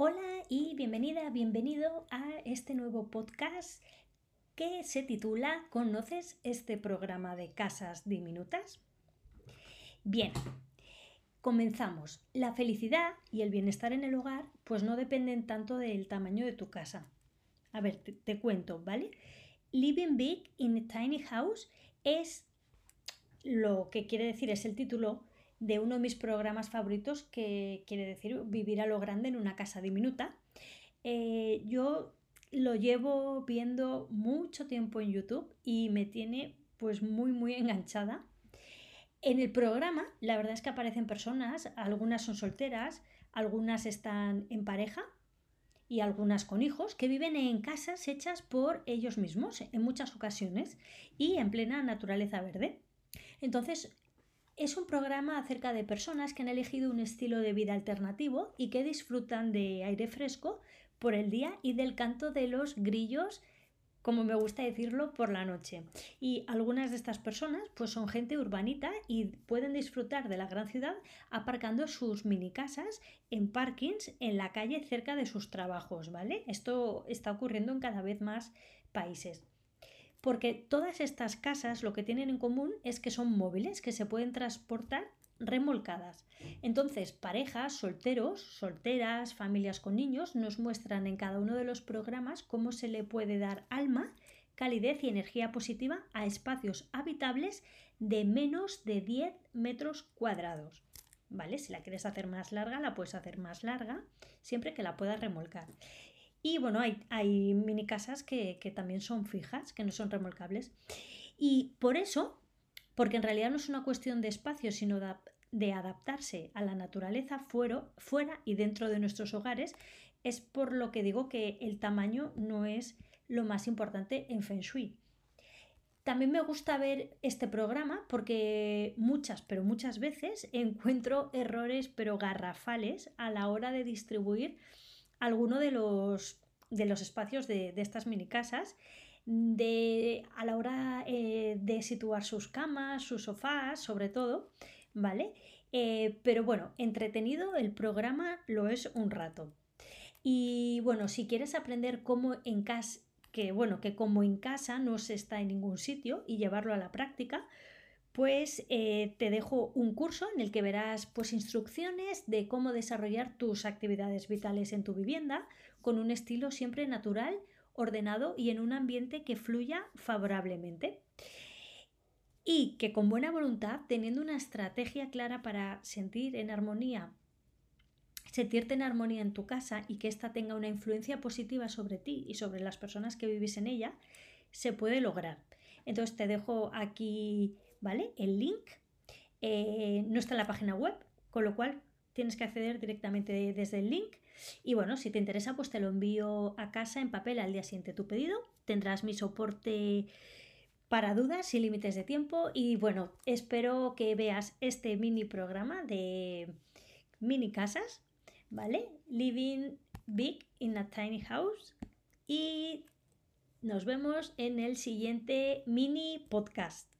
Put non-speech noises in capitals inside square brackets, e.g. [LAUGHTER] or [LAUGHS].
Hola y bienvenida, bienvenido a este nuevo podcast que se titula ¿Conoces este programa de casas diminutas? Bien, comenzamos. La felicidad y el bienestar en el hogar pues no dependen tanto del tamaño de tu casa. A ver, te, te cuento, ¿vale? Living Big in a Tiny House es lo que quiere decir, es el título de uno de mis programas favoritos que quiere decir vivir a lo grande en una casa diminuta. Eh, yo lo llevo viendo mucho tiempo en YouTube y me tiene pues muy muy enganchada. En el programa la verdad es que aparecen personas, algunas son solteras, algunas están en pareja y algunas con hijos que viven en casas hechas por ellos mismos en muchas ocasiones y en plena naturaleza verde. Entonces es un programa acerca de personas que han elegido un estilo de vida alternativo y que disfrutan de aire fresco por el día y del canto de los grillos, como me gusta decirlo, por la noche. Y algunas de estas personas pues son gente urbanita y pueden disfrutar de la gran ciudad aparcando sus mini casas en parkings en la calle cerca de sus trabajos, ¿vale? Esto está ocurriendo en cada vez más países porque todas estas casas lo que tienen en común es que son móviles, que se pueden transportar remolcadas. Entonces, parejas, solteros, solteras, familias con niños nos muestran en cada uno de los programas cómo se le puede dar alma, calidez y energía positiva a espacios habitables de menos de 10 metros cuadrados. ¿Vale? Si la quieres hacer más larga, la puedes hacer más larga, siempre que la puedas remolcar. Y bueno, hay, hay mini casas que, también son fijas, que no son remolcables. Y por eso, porque en realidad no es una cuestión de espacio, sino de, adaptarse a la naturaleza fuera, y dentro de nuestros hogares, es por lo que digo que el tamaño no es lo más importante en Feng Shui. También me gusta ver este programa porque muchas, pero muchas veces [LAUGHS] encuentro errores, pero garrafales a la hora de distribuir alguno de los, de los espacios de, estas mini casas de, a la hora eh, de situar sus camas, sus sofás, sobre todo, ¿vale? Eh, pero bueno, entretenido el programa lo es un rato. Y bueno, si quieres aprender cómo en casa, que bueno, que como en casa no se está en ningún sitio y llevarlo a la práctica, pues eh, te dejo un curso en el que verás pues, instrucciones de cómo desarrollar tus actividades vitales en tu vivienda con un estilo siempre natural, ordenado y en un ambiente que fluya favorablemente. Y que con buena voluntad, teniendo una estrategia clara para sentir en armonía, sentirte en armonía en tu casa y que ésta tenga una influencia positiva sobre ti y sobre las personas que vivís en ella, se puede lograr. Entonces te dejo aquí ¿vale? El link eh, no está en la página web, con lo cual tienes que acceder directamente desde el link. Y bueno, si te interesa, pues te lo envío a casa en papel al día siguiente tu pedido. Tendrás mi soporte para dudas y límites de tiempo. Y bueno, espero que veas este mini programa de mini casas, ¿vale? Living Big in a Tiny House. Y nos vemos en el siguiente mini podcast.